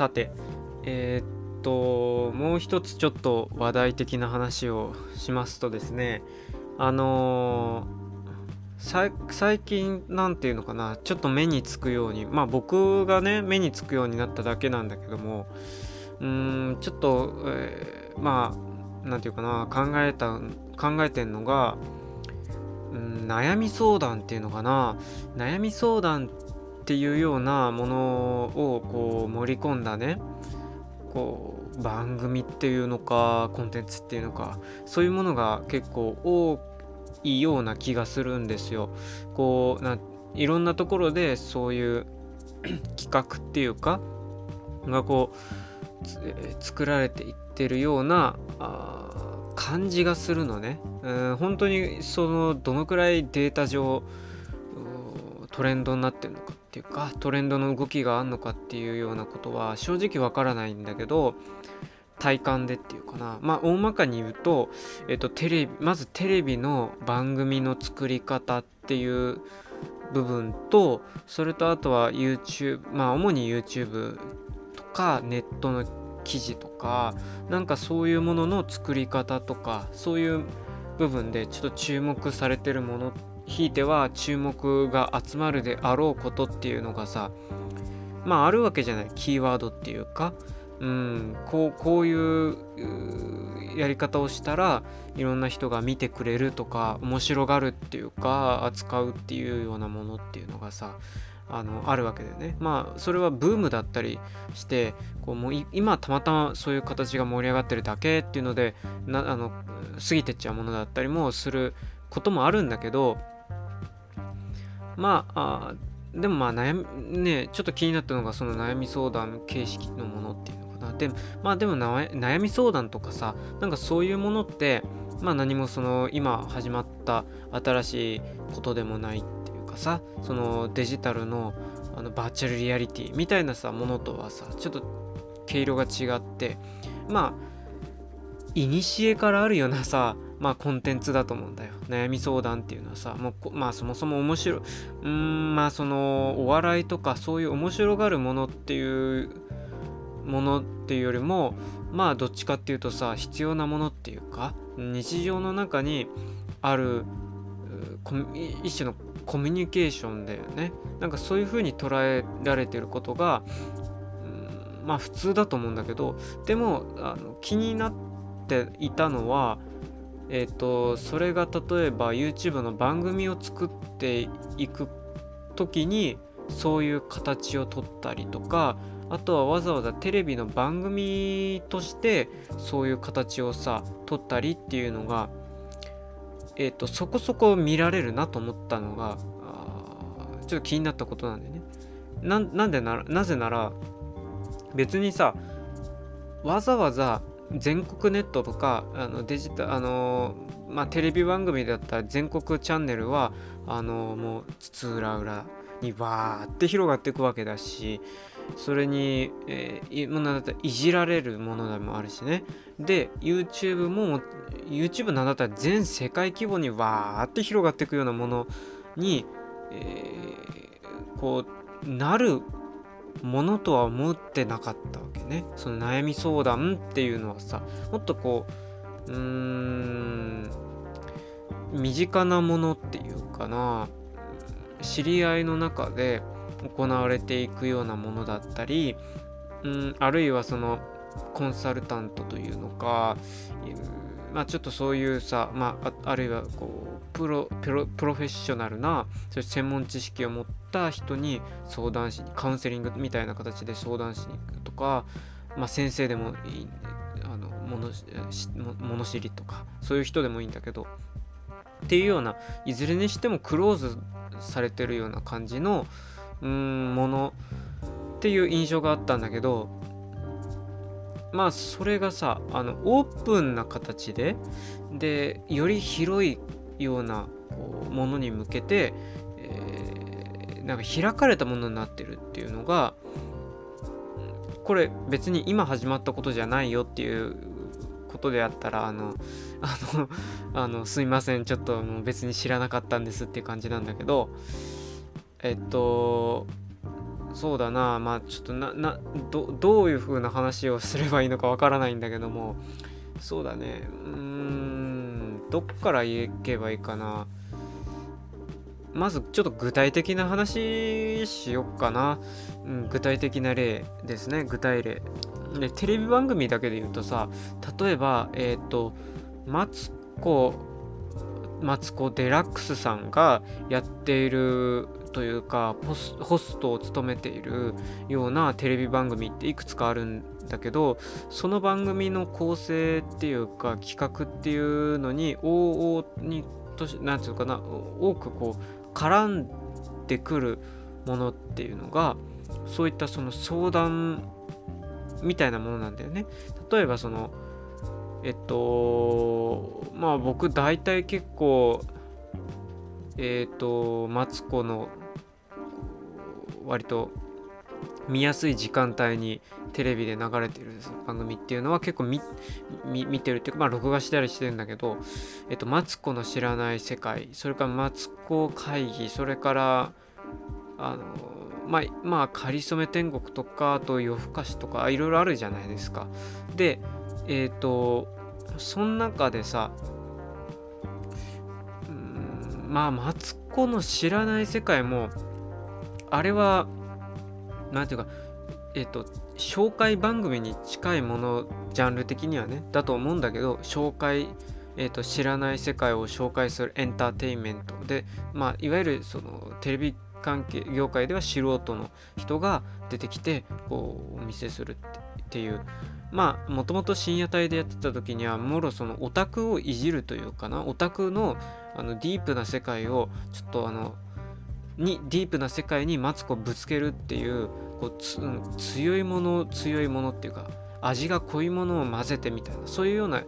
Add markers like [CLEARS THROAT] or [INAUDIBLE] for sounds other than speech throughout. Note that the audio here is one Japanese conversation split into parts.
さてえー、っともう一つちょっと話題的な話をしますとですねあのー、最近なんていうのかなちょっと目につくようにまあ僕がね目につくようになっただけなんだけどもうーんちょっと、えー、まあ何て言うかな考えた考えてんのがうん悩み相談っていうのかな。悩み相談ってていうようなものをこう盛り込んだねこう番組っていうのかコンテンツっていうのかそういうものが結構多いような気がするんですよ。こうないろんなところでそういう [COUGHS] 企画っていうかがこう作られていってるようなあ感じがするのね。うん本当にそのどのくらいデータ上トレンドになってるのかっていうかトレンドの動きがあんのかっていうようなことは正直わからないんだけど体感でっていうかな。まあ大まかに言うと、えっと、テレビまずテレビの番組の作り方っていう部分とそれとあとは YouTube まあ主に YouTube とかネットの記事とかなんかそういうものの作り方とかそういう部分でちょっと注目されてるものひいては注目が集まるであろうことっていうのがさまああるわけじゃない。キーワードっていうか。うん。こうこういうやり方をしたらいろんな人が見てくれるとか面白がるっていうか扱うっていうようなものっていうのがさあのあるわけでね。まあそれはブームだったりしてこうもう今たまたまそういう形が盛り上がってるだけっていうのでなあの過ぎてっちゃうものだったりもすることもあるんだけどまあでもまあ悩みねちょっと気になったのがその悩み相談形式のものっていうのかなでまあでも悩み相談とかさなんかそういうものってまあ何もその今始まった新しいことでもないっていうかさそのデジタルのあのバーチャルリアリティみたいなさものとはさちょっと毛色が違ってまあ古からあるようなさまあコンテンツだと思うんだよ。悩み相談っていうのはさ、もうまあそもそも面白い、うん、まあそのお笑いとかそういう面白がるものっていうものっていうよりも、まあどっちかっていうとさ、必要なものっていうか、日常の中にある一種のコミュニケーションだよね。なんかそういう風に捉えられてることが、うん、まあ普通だと思うんだけど、でもあの気になっていたのは、えっ、ー、とそれが例えば YouTube の番組を作っていく時にそういう形をとったりとかあとはわざわざテレビの番組としてそういう形をさ撮ったりっていうのがえっ、ー、とそこそこ見られるなと思ったのがちょっと気になったことなんでね。なんでななぜなら別にさわざわざ全国ネットとかあのデジタあのまあ、テレビ番組だったら全国チャンネルはあのもう津々浦々にわーって広がっていくわけだしそれに、えー、ものだったらいじられるものでもあるしね。で YouTube も YouTube なんだったら全世界規模にわーって広がっていくようなものに、えー、こうなるものとは思ってなかったわけね。その悩み相談っていうのはさもっとこううーん身近なものっていうかな知り合いの中で行われていくようなものだったりうんあるいはそのコンサルタントというのかまあちょっとそういうさ、まあ、あるいはこうプロプロフェッショナルなそういう専門知識を持った人に相談しにカウンセリングみたいな形で相談しに行くとか、まあ、先生でもいいあの物物知りとかそういう人でもいいんだけどっていうようないずれにしてもクローズされてるような感じのうんものっていう印象があったんだけどまあそれがさあのオープンな形ででより広いようなものに向けて、なんか開かれたものになってるっていうのがこれ別に今始まったことじゃないよっていうことであったらあのあのあのすいません。ちょっともう別に知らなかったんですっていう感じなんだけどえっとそうだな。まあちょっとななどどういう風な話をすればいいのかわからないんだけどもそうだね。うーんどっから言えばいいかな。まずちょっと具体的な話しよっかな、うん、具体的な例ですね。具体例。でテレビ番組だけで言うとさ例えばえっ、ー、とマツコマツコ・デラックスさんがやっているというかホストを務めているようなテレビ番組っていくつかあるんだけどその番組の構成っていうか企画っていうのに往々にと何て言うかな多くこう絡んでくるものっていうのがそういったその相談みたいなものなんだよね。例えばそのえっとまあ僕大体結構えっ、とマツコの割と見やすい時間帯にテレビで流れてる番組っていうのは結構見てるっていうかまあ録画したりしてるんだけどえっとマツコの知らない世界それからマツコ会議それからあのまあまあかりそめ天国とかあと夜更かしとかいろいろあるじゃないですか。でえっ、とその中でさうんまあマツコの知らない世界もあれは何ていうかえっ、と紹介番組に近いものジャンル的にはねだと思うんだけど紹介えーと、知らない世界を紹介するエンターテインメント。で、まあ、いわゆるそのテレビ関係業界では素人の人が出てきてこうお見せするっていう。まあもともと深夜帯でやってた時にはもろそのオタクをいじるというかなオタクのあのディープな世界をちょっとあのにディープな世界にマツコぶつけるっていうこうつ、うん、強いもの強いものっていうか味が濃いものを混ぜてみたいなそういうような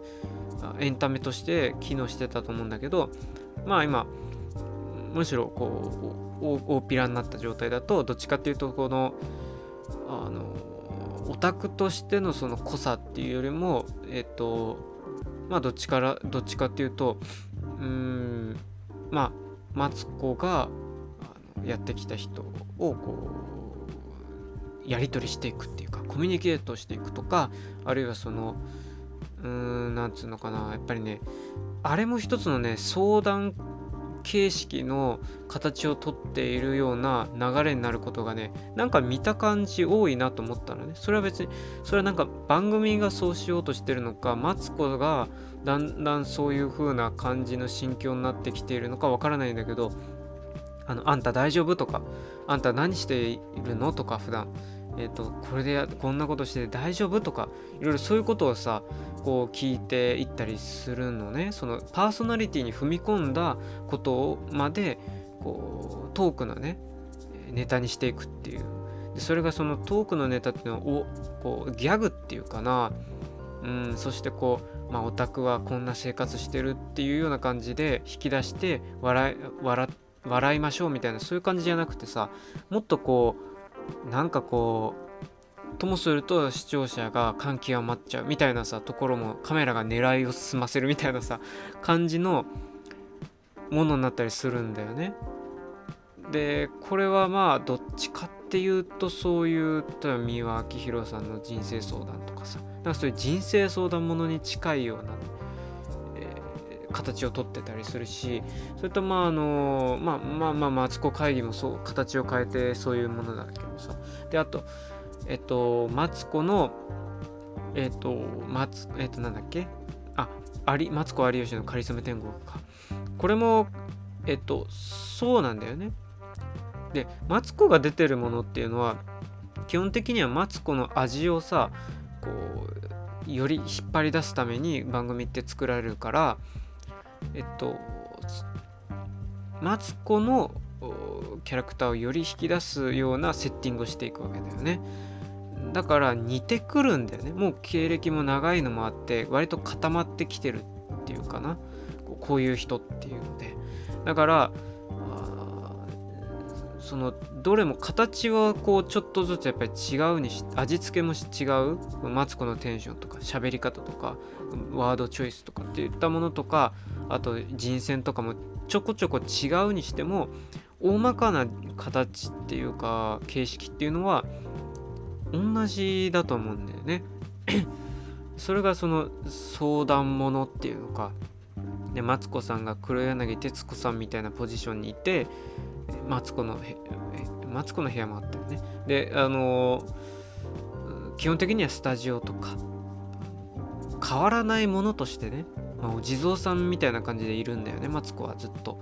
エンタメとして機能してたと思うんだけどまあ今むしろこう大っぴらになった状態だとどっちかっていうとこのあのオタクとしてのその濃さっていうよりもえっ、とまあどっちからどっちかっていうとうんまあマツコがやってきた人をこうやり取りしていくっていうかコミュニケートしていくとかあるいはそのうーんなんつうのかなやっぱりねあれも一つのね相談形式の形をとっているような流れになることがねなんか見た感じ多いなと思ったのね。それは別にそれはなんか番組がそうしようとしてるのかマツコがだんだんそういう風な感じの心境になってきているのかわからないんだけどあのあんた大丈夫？とかあんた何しているの？とか普段。えっ、ー、とこれでこんなことして大丈夫？とかいろいろそういうことをさこう聞いていったりするのね。そのパーソナリティに踏み込んだことまでこうトークのねネタにしていくっていう。でそれがそのトークのネタっていうのをこうギャグっていうかな。うんそしてこうまあオタクはこんな生活してるっていうような感じで引き出して笑い笑笑いましょうみたいなそういう感じじゃなくてさもっとこうなんかこうともすると視聴者が感極まっちゃうみたいなさところもカメラが狙いを済ませるみたいなさ感じのものになったりするんだよね。でこれはまあどっちかっていうとそういう例えば三輪明宏さんの人生相談とかさなんかそういう人生相談ものに近いような、形をとってたりするしそれとまああのまあまあまあマツコ会議もそう形を変えてそういうものだけどさであとえっと、マツコの、えっと、マツ、えっと、なんだっけ？あ、あり、マツコ有吉のかりそめ天国か。これも、えっと、そうなんだよね。で、マツコが出てるものっていうのは、基本的にはマツコの味をさ、こう、より引っ張り出すために番組って作られるから、えっと、マツコのキャラクターをより引き出すようなセッティングをしていくわけだよね。だから似てくるんだよね。もう経歴も長いのもあって割と固まってきてるっていうかな。こういう人っていうので。だからそのどれも形はこうちょっとずつやっぱり違うにし味付けも違う。マツコのテンションとか喋り方とかワードチョイスとかっていったものとかあと人選とかもちょこちょこ違うにしても大まかな形っていうか形式っていうのは同じだと思うんだよね。[CLEARS THROAT] それがその相談ものっていうか。でマツコさんが黒柳徹子さんみたいなポジションにいてマツコのマツコの部屋もあったよね。であの基本的にはスタジオとか。変わらないものとしてね、まあ、お地蔵さんみたいな感じでいるんだよねマツコはずっと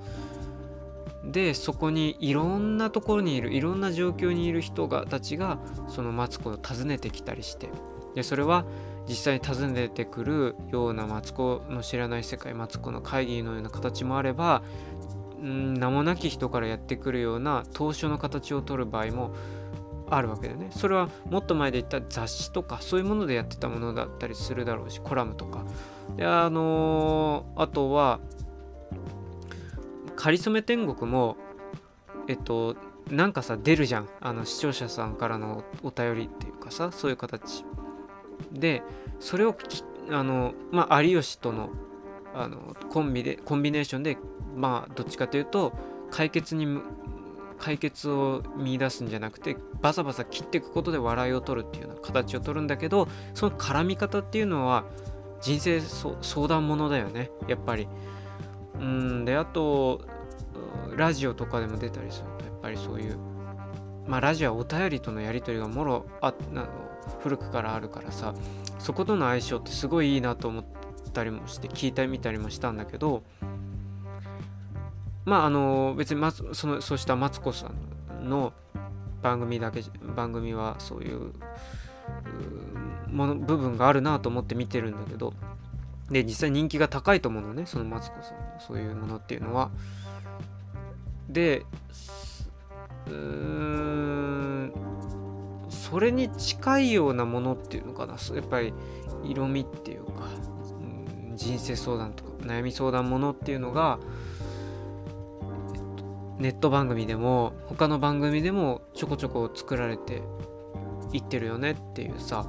でそこにいろんなところにいるいろんな状況にいる人がたちがそのマツコを訪ねてきたりしてでそれは実際に訪ねてくるようなマツコの知らない世界マツコの会議のような形もあればん名もなき人からやってくるような当初の形を取る場合もあるわけだよね。それはもっと前で言った雑誌とかそういうものでやってたものだったりするだろうしコラムとか。であのー、あとは「かりそめ天国も」えっとなんかさ出るじゃん。あの視聴者さんからのお便りっていうかさそういう形。でそれをあの、まあ、有吉とのあのコンビでコンビネーションでまあどっちかというと解決に解決を見出すんじゃなくてバサバサ切っていくことで笑いを取るっていうような形を取るんだけどその絡み方っていうのは人生相談ものだよね。やっぱり。うんであとラジオとかでも出たりするとやっぱりそういうまあラジオはお便りとのやり取りがもろあな古くからあるからさそことの相性ってすごいいいなと思ったりもして聞いてみたりもしたんだけどまああの別にそのそうしたマツコさんの番組だけ番組はそういうもの部分があるなと思って見てるんだけどで実際人気が高いと思うのねそのマツコさんのそういうものっていうのは。でうーんそれに近いようなものっていうのかなやっぱり色味っていうか、うん、人生相談とか悩み相談ものっていうのが、ネット番組でも他の番組でもちょこちょこ作られていってるよねっていうさ。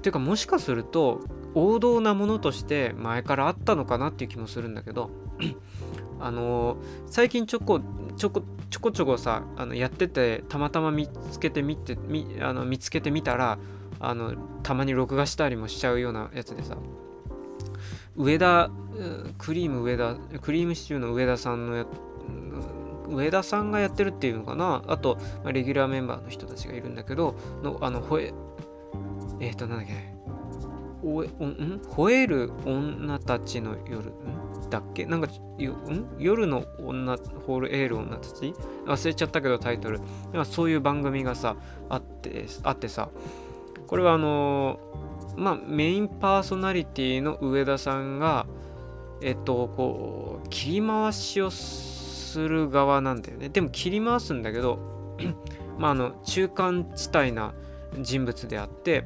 ていうかもしかすると王道なものとして前からあったのかなっていう気もするんだけど [CLEARS THROAT] あのー、最近ちょこちょこちょこちょこさあのやっててたまたま見つけてみてみあの見つけてみたらあのたまに録画したりもしちゃうようなやつでさ上田クリーム上田クリームシチューの上田さんのや上田さんがやってるっていうのかな？あと、まあ、レギュラーメンバーの人たちがいるんだけどのあのほええっ、ー、となんだっけ。おおん？吠える女たちの夜？ん？だっけ？なんかよん？夜の女ホールエール女たち？忘れちゃったけどタイトル。そういう番組がさあってあってさ。これはあのー、まあメインパーソナリティの上田さんがえっとこう切り回しをする側なんだよね。でも切り回すんだけど [CLEARS THROAT] まああの中間地帯な人物であって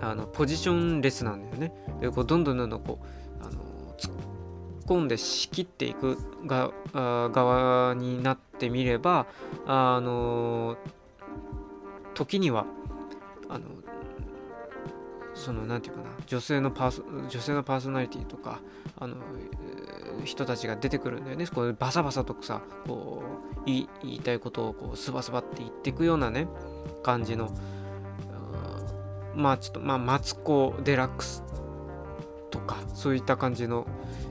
あのポジションレスなんだよね。でこうどんどんどんどんこうあの突っ込んで仕切っていくが側になってみればあの時にはあのその何て言うかな女性のパーソ女性のパーソナリティとかあの人たちが出てくるんだよね。こうバサバサとさこう言いたいことをこうスバスバって言っていくようなね感じのまあちょっとまあマツコ・デラックスとかそういった感じの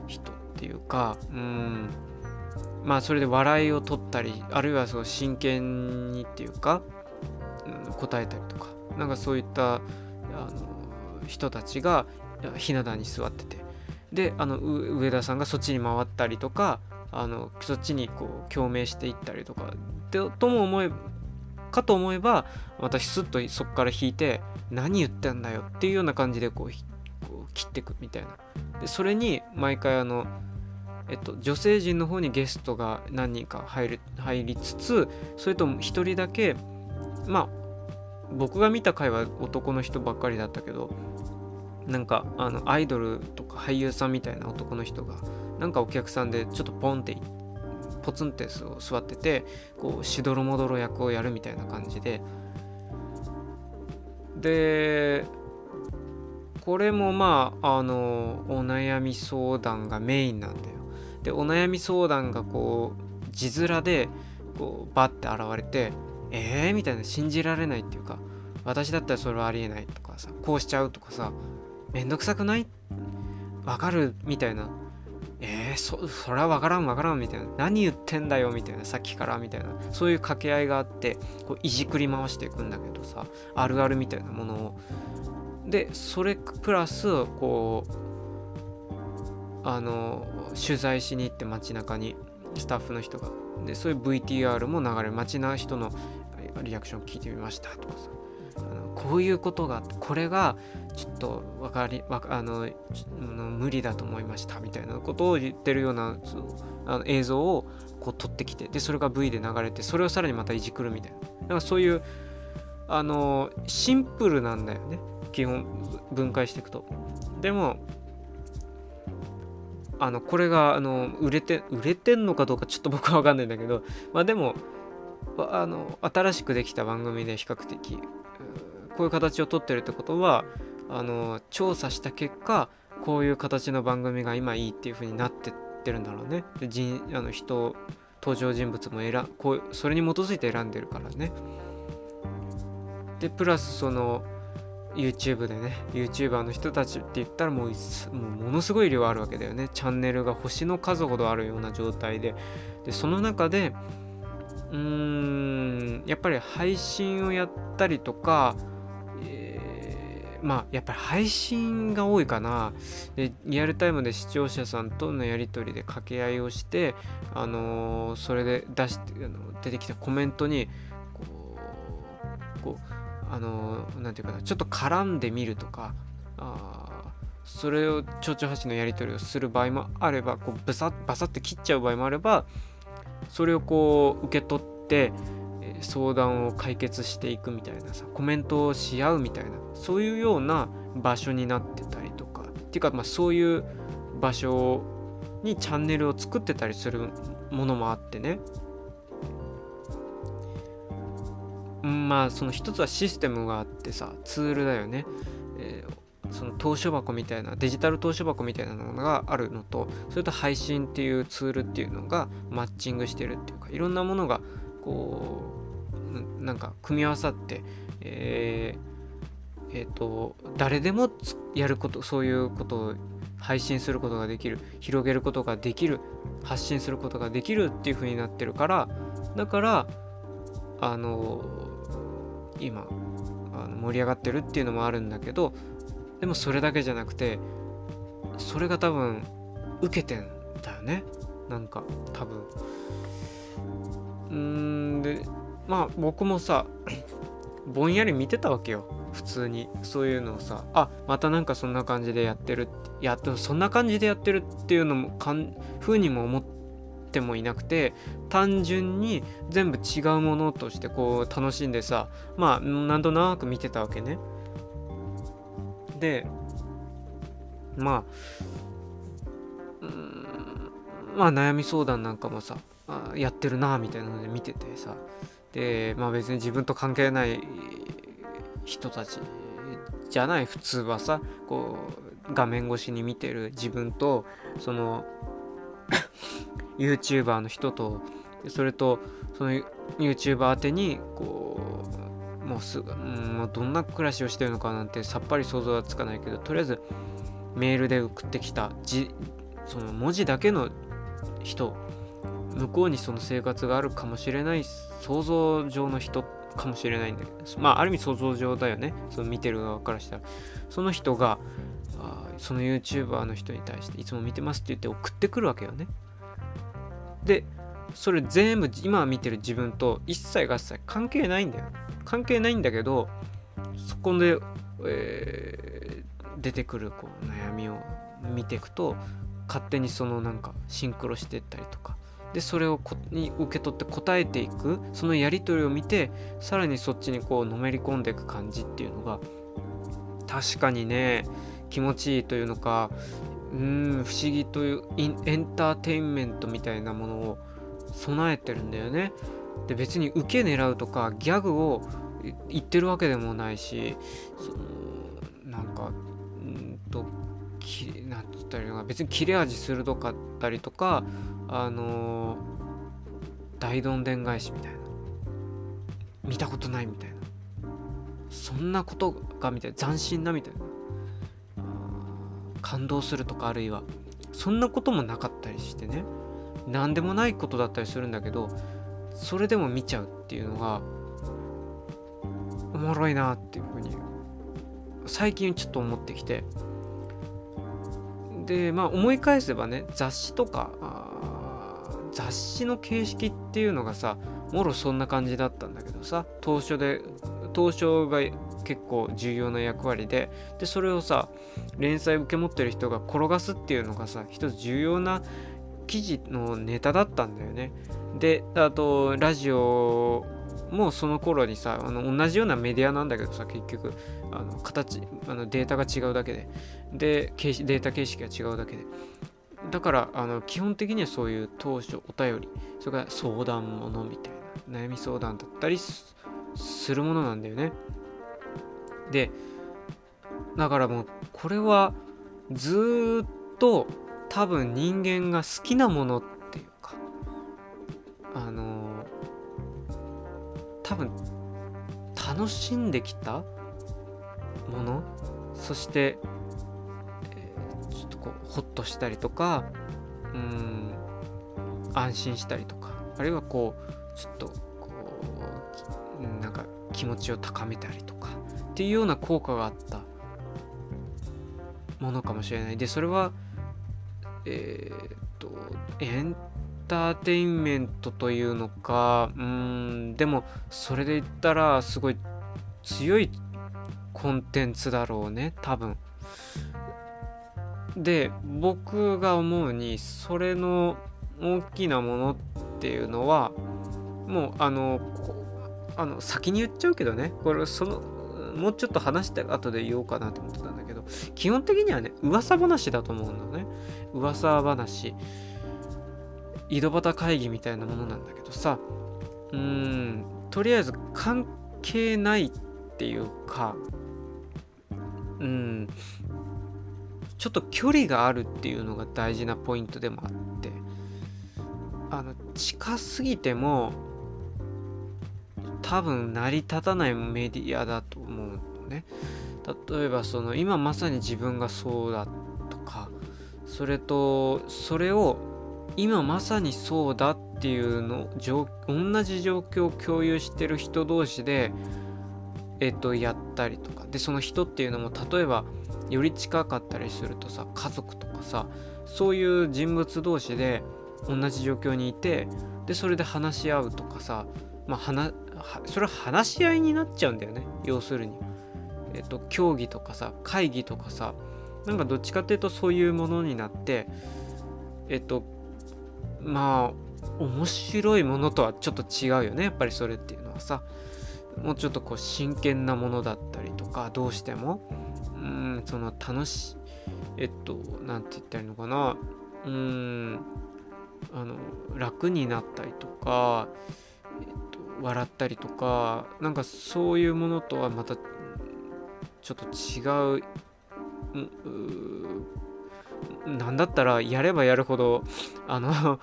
人っていうかうん。まあそれで笑いを取ったりあるいはそう真剣にっていうか、うん、答えたりとかなんかそういったあの人たちがひな壇に座っててであの上田さんがそっちに回ったりとかあのそっちにこう共鳴していったりとかでとも思えかと思えば私すっとそこから引いて何言ってんだよっていうような感じでこうこう切ってくみたいな。でそれに毎回あのえっと、女性陣の方にゲストが何人か入る入りつつそれとも1人だけまあ僕が見た回は男の人ばっかりだったけどなんかあのアイドルとか俳優さんみたいな男の人がなんかお客さんでちょっとポンってポツンって座っててこうしどろもどろ役をやるみたいな感じで。でこれもまああのお悩み相談がメインなんだよ。でお悩み相談がこう字面でこうバッて現れてえー？みたいな信じられないっていうか私だったらそれはありえないとかさこうしちゃうとかさめんどくさくない？わかる？みたいなえー、そそれは分からん分からんみたいな。何言ってんだよみたいな。さっきからみたいな。そういう掛け合いがあってこういじくり回していくんだけどさあるあるみたいなものを。でそれプラスこうあの取材しに行って街中にスタッフの人が。でそういう VTR も流れ街な人のリアクション聞いてみましたとかさ。こういうことがこれがちょっと分かりわあの無理だと思いましたみたいなことを言ってるようなあの映像をこう撮ってきてでそれが V で流れてそれをさらにまたいじくるみたいな。だかそういうあのシンプルなんだよね。基本分解していくと。でもあのこれがあの売れて売れてんのかどうかちょっと僕は分かんないんだけどまあでもあの新しくできた番組で比較的こういう形をとってるってことはあの調査した結果こういう形の番組が今いいっていう風になってってるんだろうね。で人あの人登場人物も選こうそれに基づいて選んでるからね。でプラスその YouTube でね YouTuber の人たちって言ったらもうもうものすごい量あるわけだよね。チャンネルが星の数ほどあるような状態で。でその中でうーんやっぱり配信をやったりとか、まあやっぱり配信が多いかな。でリアルタイムで視聴者さんとのやり取りで掛け合いをしてあのー、それで出してあの出てきたコメントにこうこうあの何て言うかなちょっと絡んでみるとかあそれを蝶々橋のやり取りをする場合もあればこうブサッバサッて切っちゃう場合もあればそれをこう受け取って相談を解決していくみたいなさコメントをし合うみたいなそういうような場所になってたりとかっていうかまあそういう場所にチャンネルを作ってたりするものもあってね。まあその一つはシステムがあってさツールだよね、えー、その投書箱みたいなデジタル投書箱みたいなのがあるのとそれと配信っていうツールっていうのがマッチングしてるっていうかいろんなものがこうなんか組み合わさってえー、えー、と誰でもやることそういうことを配信することができる広げることができる発信することができるっていう風になってるからだからあの今あの盛り上がってるっていうのもあるんだけどでもそれだけじゃなくてそれが多分受けてんだよね。なんか多分。うんでまあ僕もさぼんやり見てたわけよ。普通に。そういうのをさあまたなんかそんな感じでやってるやっとそんな感じでやってるっていうのもかん風にも思ってもいなくて単純に全部違うものとしてこう楽しんでさまあなんとなく見てたわけね。でまあうんまあ悩み相談なんかもさやってるなみたいなので見ててさでまあ別に自分と関係ない人たちじゃない普通はさこう画面越しに見てる自分とその YouTuber の人とそれとその YouTuber 宛てにこうもうすぐ、うん、どんな暮らしをしてるのかなんてさっぱり想像はつかないけどとりあえずメールで送ってきたじその文字だけの人向こうにその生活があるかもしれない想像上の人かもしれないんだけどまあある意味想像上だよね。その見てる側からしたら。その人があその YouTuber の人に対していつも見てますって言って送ってくるわけよね。でそれ全部今見てる自分と一切合切関係ないんだよ。関係ないんだけどそこで、えー、出てくるこう悩みを見ていくと勝手にそのなんかシンクロしてったりとかでそれをこに受け取って答えていくそのやり取りを見てさらにそっちにこうのめり込んでいく感じっていうのが確かにね気持ちいいというのかうん不思議というエンターテインメントみたいなものを備えてるんだよね。で別に受け狙うとかギャグを言ってるわけでもないしそのなんかうんときなんつったらいいのか別に切れ味鋭かったりとかあの大どんでん返しみたいな。見たことないみたいな。そんなことがみたいな。斬新なみたいな。感動するとかあるいはそんなこともなかったりしてね。何でもないことだったりするんだけどそれでも見ちゃうっていうのがおもろいなっていうふうに最近ちょっと思ってきて。でまあ思い返せばね雑誌とか雑誌の形式っていうのがさもろそんな感じだったんだけどさ当初で当初が結構重要な役割ででそれをさ連載受け持ってる人が転がすっていうのがさ一つ重要な記事のネタだったんだよね。であとラジオもその頃にさあの同じようなメディアなんだけどさ結局あの形あのデータが違うだけで。でデータ形式が違うだけで。だからあの基本的にはそういう当初お便りそれから相談ものみたいな悩み相談だったりするものなんだよね。でだからもうこれはずっと多分人間が好きなものっていうかあの多分楽しんできたものそして、こうホッとしたりとかうん安心したりとかあるいはこうちょっとこうなんか気持ちを高めたりとかっていうような効果があったものかもしれないでそれはえー、っとエンターテインメントというのかうんでもそれで言ったらすごい強いコンテンツだろうね多分。で僕が思うにそれの大きなものっていうのはもうあのあの先に言っちゃうけどね。これそのもうちょっと話して後で言おうかなと思ってたんだけど基本的にはね噂話だと思うんだね。噂話井戸端会議みたいなものなんだけどさうーんとりあえず関係ないっていうかうんちょっと距離があるっていうのが大事なポイントでもあってあの近すぎても多分成り立たないメディアだと思うのね。例えばその今まさに自分がそうだとかそれとそれを今まさにそうだっていうの同じ状況を共有してる人同士でえっとやったりとか。でその人っていうのも例えばより近かったりするとさ家族とかさそういう人物同士で同じ状況にいてでそれで話し合うとかさまあ話それは話し合いになっちゃうんだよね。要するに。えっと協議とかさ会議とかさなんかどっちかっていうとそういうものになってえっとまあ面白いものとはちょっと違うよね。やっぱりそれっていうのはさ。もうちょっとこう真剣なものだったりとかどうしても。うんその楽しいえっと何て言ったらいいのかな。うんあの楽になったりとか、えっと、笑ったりとかなんかそういうものとはまたちょっと違うなんだったらやればやるほどあの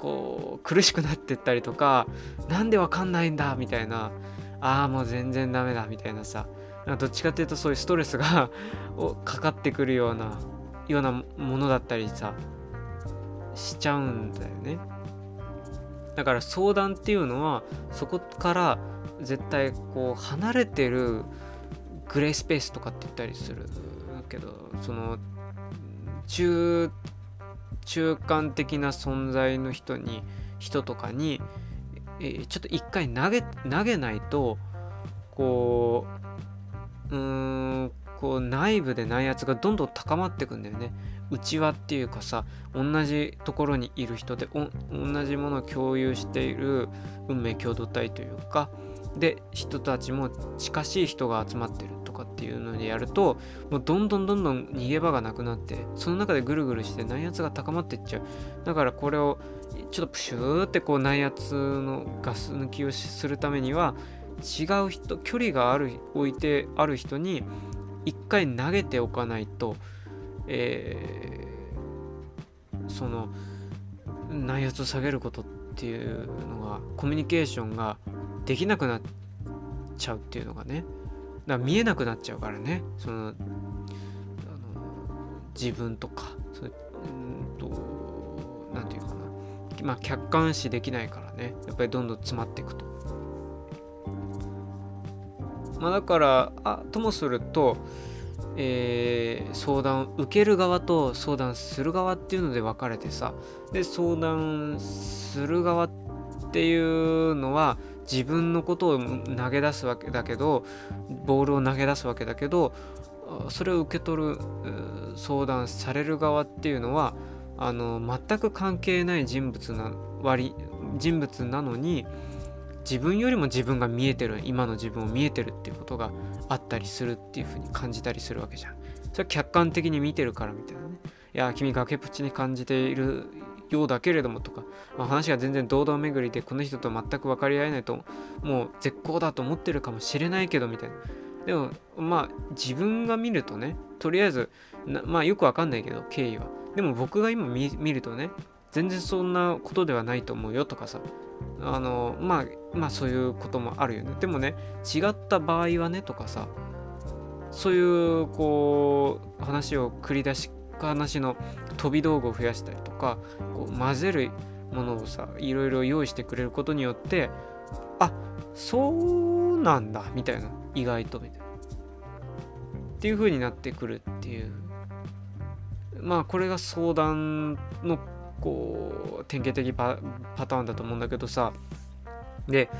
こう苦しくなってったりとかなんでわかんないんだみたいなああもう全然ダメだみたいなさどっちかっていうとそういうストレスが [LAUGHS] かかってくるようなようなものだったりさしちゃうんだよね。だから相談っていうのはそこから絶対こう離れてるグレースペースとかって言ったりするけどその中中間的な存在の人に人とかに、えー、ちょっと一回投げ投げないとこううーんこう内部で内圧がどんどん高まっていくんだよね。内輪っていうかさ同じところにいる人で同じものを共有している運命共同体というかで人たちも近しい人が集まってるとかっていうのでやるともうどんどんどんどん逃げ場がなくなってその中でぐるぐるして内圧が高まっていっちゃうだからこれをちょっとプシューってこう内圧のガス抜きをするためには違う人距離がある置いてある人に一回投げておかないとえー、その内圧を下げることっていうのがコミュニケーションができなくなっちゃうっていうのがね。だから見えなくなっちゃうからね。そのあの自分とかそうんと何て言うかな。まあ客観視できないからね。やっぱりどんどん詰まっていくと。まあ、だからあともすると、えー、相談受ける側と相談する側っていうので分かれてさで相談する側っていうのは自分のことを投げ出すわけだけどボールを投げ出すわけだけどそれを受け取る相談される側っていうのはあの全く関係ない人物な割人物なのに自分よりも自分が見えてる今の自分を見えてるっていうことがあったりするっていうふうに感じたりするわけじゃん。それは客観的に見てるからみたいなね。いや君崖っぷちに感じているようだけれどもとか、まあ、話が全然堂々巡りでこの人と全く分かり合えないともう絶好だと思ってるかもしれないけどみたいな。でもまあ自分が見るとねとりあえずまあよくわかんないけど経緯はでも僕が今見るとね全然そんなことではないと思うよとかさ。あのまあまあそういうこともあるよね。でもね違った場合はねとかさそういうこう話を繰り出し話の飛び道具を増やしたりとかこう混ぜるものをさいろいろ用意してくれることによってあそうなんだみたいな意外とみたいな。っていう風になってくるっていう。まあこれが相談のこう典型的パターンだと思うんだけどさ。で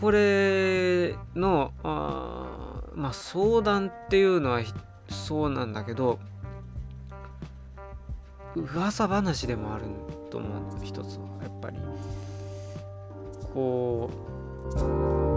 これのあまあ相談っていうのはそうなんだけど噂話でもあると思うの一つは。やっぱり。こう